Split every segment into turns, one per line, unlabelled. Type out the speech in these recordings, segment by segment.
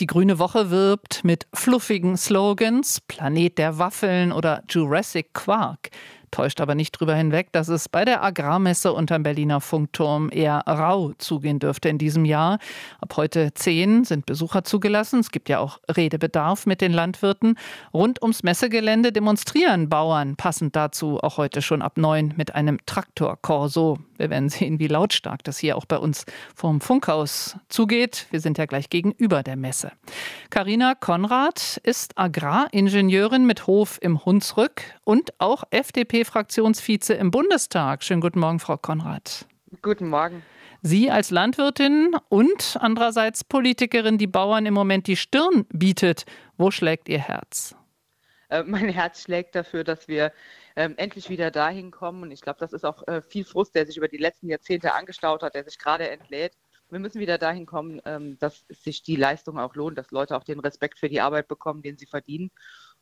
Die Grüne Woche wirbt mit fluffigen Slogans Planet der Waffeln oder Jurassic Quark täuscht aber nicht drüber hinweg, dass es bei der Agrarmesse unterm Berliner Funkturm eher rau zugehen dürfte in diesem Jahr. Ab heute zehn sind Besucher zugelassen. Es gibt ja auch Redebedarf mit den Landwirten. Rund ums Messegelände demonstrieren Bauern passend dazu auch heute schon ab neun mit einem Traktorkorso. Wir werden sehen, wie lautstark das hier auch bei uns vom Funkhaus zugeht. Wir sind ja gleich gegenüber der Messe. Karina Konrad ist Agraringenieurin mit Hof im Hunsrück und auch FDP-Fraktionsvize im Bundestag. Schönen guten Morgen, Frau Konrad.
Guten Morgen.
Sie als Landwirtin und andererseits Politikerin, die Bauern im Moment die Stirn bietet. Wo schlägt Ihr Herz?
Äh, mein Herz schlägt dafür, dass wir ähm, endlich wieder dahin kommen. Und ich glaube, das ist auch äh, viel Frust, der sich über die letzten Jahrzehnte angestaut hat, der sich gerade entlädt. Wir müssen wieder dahin kommen, ähm, dass sich die Leistung auch lohnt, dass Leute auch den Respekt für die Arbeit bekommen, den sie verdienen.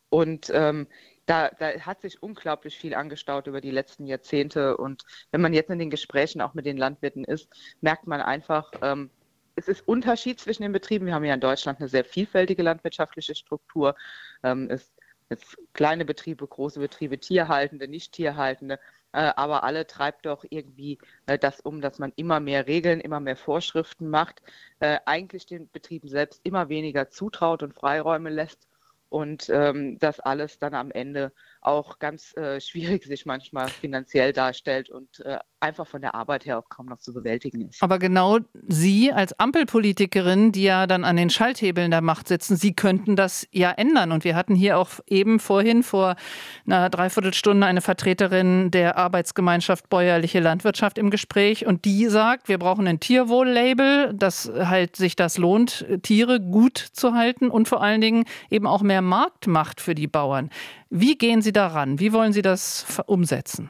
Und ähm, da, da, hat sich unglaublich viel angestaut über die letzten Jahrzehnte. Und wenn man jetzt in den Gesprächen auch mit den Landwirten ist, merkt man einfach, ähm, es ist Unterschied zwischen den Betrieben. Wir haben ja in Deutschland eine sehr vielfältige landwirtschaftliche Struktur. Ähm, es Jetzt kleine Betriebe, große Betriebe, Tierhaltende, nicht Tierhaltende, äh, aber alle treibt doch irgendwie äh, das um, dass man immer mehr Regeln, immer mehr Vorschriften macht, äh, eigentlich den Betrieben selbst immer weniger zutraut und Freiräume lässt und ähm, das alles dann am Ende auch ganz äh, schwierig sich manchmal finanziell darstellt und äh, einfach von der Arbeit her auch kaum noch zu bewältigen ist.
Aber genau Sie als Ampelpolitikerin, die ja dann an den Schalthebeln der Macht sitzen, Sie könnten das ja ändern. Und wir hatten hier auch eben vorhin vor einer Dreiviertelstunde eine Vertreterin der Arbeitsgemeinschaft Bäuerliche Landwirtschaft im Gespräch und die sagt, wir brauchen ein Tierwohl-Label, dass halt sich das lohnt, Tiere gut zu halten und vor allen Dingen eben auch mehr Marktmacht für die Bauern. Wie gehen Sie daran? Wie wollen Sie das umsetzen?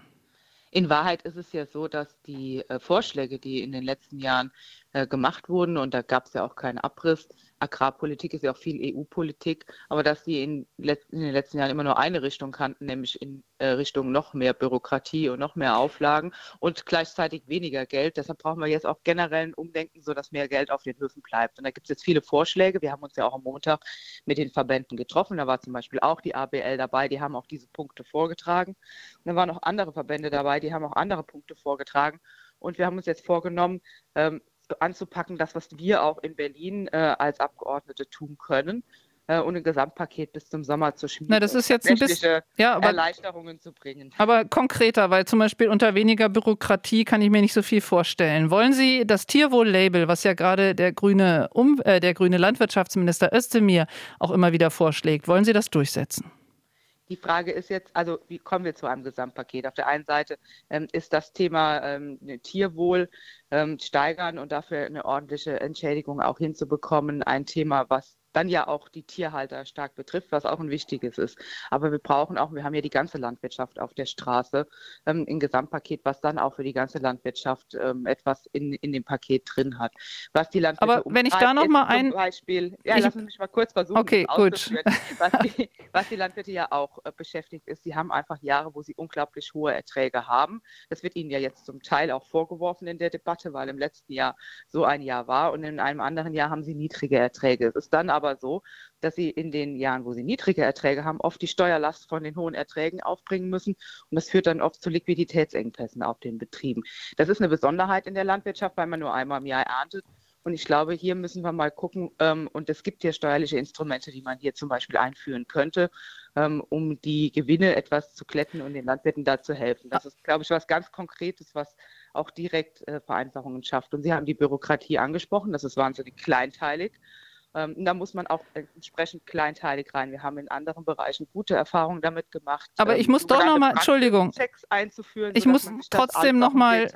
In Wahrheit ist es ja so, dass die äh, Vorschläge, die in den letzten Jahren äh, gemacht wurden, und da gab es ja auch keinen Abriss, Agrarpolitik ist ja auch viel EU-Politik, aber dass sie in, in, den letzten Jahren immer nur eine Richtung kannten, nämlich in äh, Richtung noch mehr Bürokratie und noch mehr Auflagen und gleichzeitig weniger Geld. Deshalb brauchen wir jetzt auch generell ein Umdenken, sodass mehr Geld auf den Höfen bleibt. Und da gibt es jetzt viele Vorschläge. Wir haben uns ja auch am Montag mit den Verbänden getroffen. Da war zum Beispiel auch die ABL dabei, die haben auch diese Punkte vorgetragen. Und dann waren auch andere Verbände dabei, die haben auch andere Punkte vorgetragen. Und wir haben uns jetzt vorgenommen, ähm, anzupacken, das, was wir auch in Berlin äh, als Abgeordnete tun können äh, und ein Gesamtpaket bis zum Sommer zu schmieden.
Na, das ist jetzt ein bisschen
ja, aber, Erleichterungen zu bringen.
Aber konkreter, weil zum Beispiel unter weniger Bürokratie kann ich mir nicht so viel vorstellen. Wollen Sie das Tierwohl-Label, was ja gerade der grüne, um, äh, der grüne Landwirtschaftsminister Özdemir auch immer wieder vorschlägt, wollen Sie das durchsetzen?
Die Frage ist jetzt, also wie kommen wir zu einem Gesamtpaket? Auf der einen Seite ähm, ist das Thema ähm, Tierwohl ähm, steigern und dafür eine ordentliche Entschädigung auch hinzubekommen, ein Thema, was dann ja auch die Tierhalter stark betrifft, was auch ein wichtiges ist. Aber wir brauchen auch, wir haben ja die ganze Landwirtschaft auf der Straße, ähm, ein Gesamtpaket, was dann auch für die ganze Landwirtschaft ähm, etwas in, in dem Paket drin hat. Was die Landwirte
Aber wenn ich da noch mal ein
Beispiel, ja, ich, lassen Sie mich mal kurz versuchen,
okay, gut.
Was die, was die Landwirte ja auch äh, beschäftigt ist, sie haben einfach Jahre, wo sie unglaublich hohe Erträge haben. Das wird ihnen ja jetzt zum Teil auch vorgeworfen in der Debatte, weil im letzten Jahr so ein Jahr war und in einem anderen Jahr haben sie niedrige Erträge. Es ist dann aber aber so, dass sie in den Jahren, wo sie niedrige Erträge haben, oft die Steuerlast von den hohen Erträgen aufbringen müssen. Und das führt dann oft zu Liquiditätsengpässen auf den Betrieben. Das ist eine Besonderheit in der Landwirtschaft, weil man nur einmal im Jahr erntet. Und ich glaube, hier müssen wir mal gucken, ähm, und es gibt hier steuerliche Instrumente, die man hier zum Beispiel einführen könnte, ähm, um die Gewinne etwas zu kletten und den Landwirten da zu helfen. Das ist, glaube ich, was ganz Konkretes, was auch direkt äh, Vereinfachungen schafft. Und Sie haben die Bürokratie angesprochen, das ist wahnsinnig kleinteilig. Ähm, da muss man auch entsprechend kleinteilig rein. Wir haben in anderen Bereichen gute Erfahrungen damit gemacht.
Aber ähm, ich muss doch nochmal, Entschuldigung,
einzuführen,
ich muss trotzdem nochmal,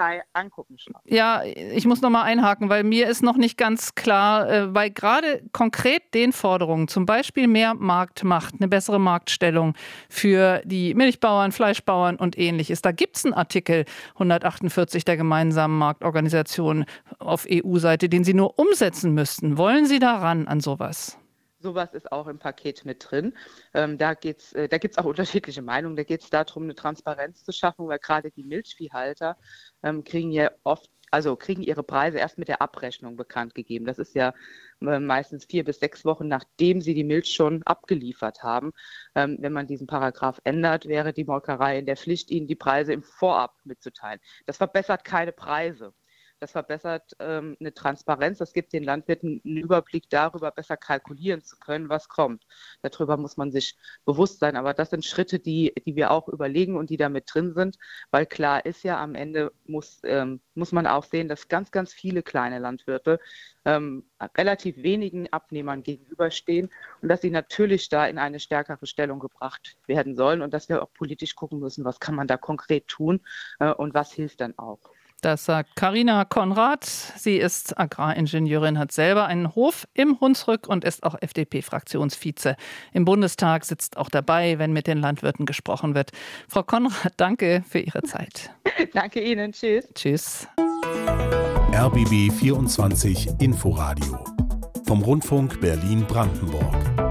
ja, ich muss nochmal einhaken, weil mir ist noch nicht ganz klar, äh, bei gerade konkret den Forderungen, zum Beispiel mehr Marktmacht, eine bessere Marktstellung für die Milchbauern, Fleischbauern und ähnliches. Da gibt es einen Artikel 148 der gemeinsamen Marktorganisation auf EU-Seite, den Sie nur umsetzen müssten. Wollen Sie daran an sowas?
Sowas ist auch im Paket mit drin. Ähm, da geht's, äh, da gibt es auch unterschiedliche Meinungen. Da geht es darum, eine Transparenz zu schaffen, weil gerade die Milchviehhalter ähm, kriegen ja oft also kriegen ihre Preise erst mit der Abrechnung bekannt gegeben. Das ist ja äh, meistens vier bis sechs Wochen, nachdem sie die Milch schon abgeliefert haben. Ähm, wenn man diesen Paragraph ändert, wäre die Molkerei in der Pflicht, ihnen die Preise im Vorab mitzuteilen. Das verbessert keine Preise. Das verbessert ähm, eine Transparenz. Das gibt den Landwirten einen Überblick darüber, besser kalkulieren zu können, was kommt. Darüber muss man sich bewusst sein. Aber das sind Schritte, die, die wir auch überlegen und die da mit drin sind, weil klar ist ja, am Ende muss, ähm, muss man auch sehen, dass ganz, ganz viele kleine Landwirte ähm, relativ wenigen Abnehmern gegenüberstehen und dass sie natürlich da in eine stärkere Stellung gebracht werden sollen und dass wir auch politisch gucken müssen, was kann man da konkret tun äh, und was hilft dann auch.
Das sagt Karina Konrad. Sie ist Agraringenieurin, hat selber einen Hof im Hunsrück und ist auch FDP-Fraktionsvize. Im Bundestag sitzt auch dabei, wenn mit den Landwirten gesprochen wird. Frau Konrad, danke für Ihre Zeit.
danke Ihnen. Tschüss.
Tschüss.
RBB 24 Inforadio vom Rundfunk Berlin-Brandenburg.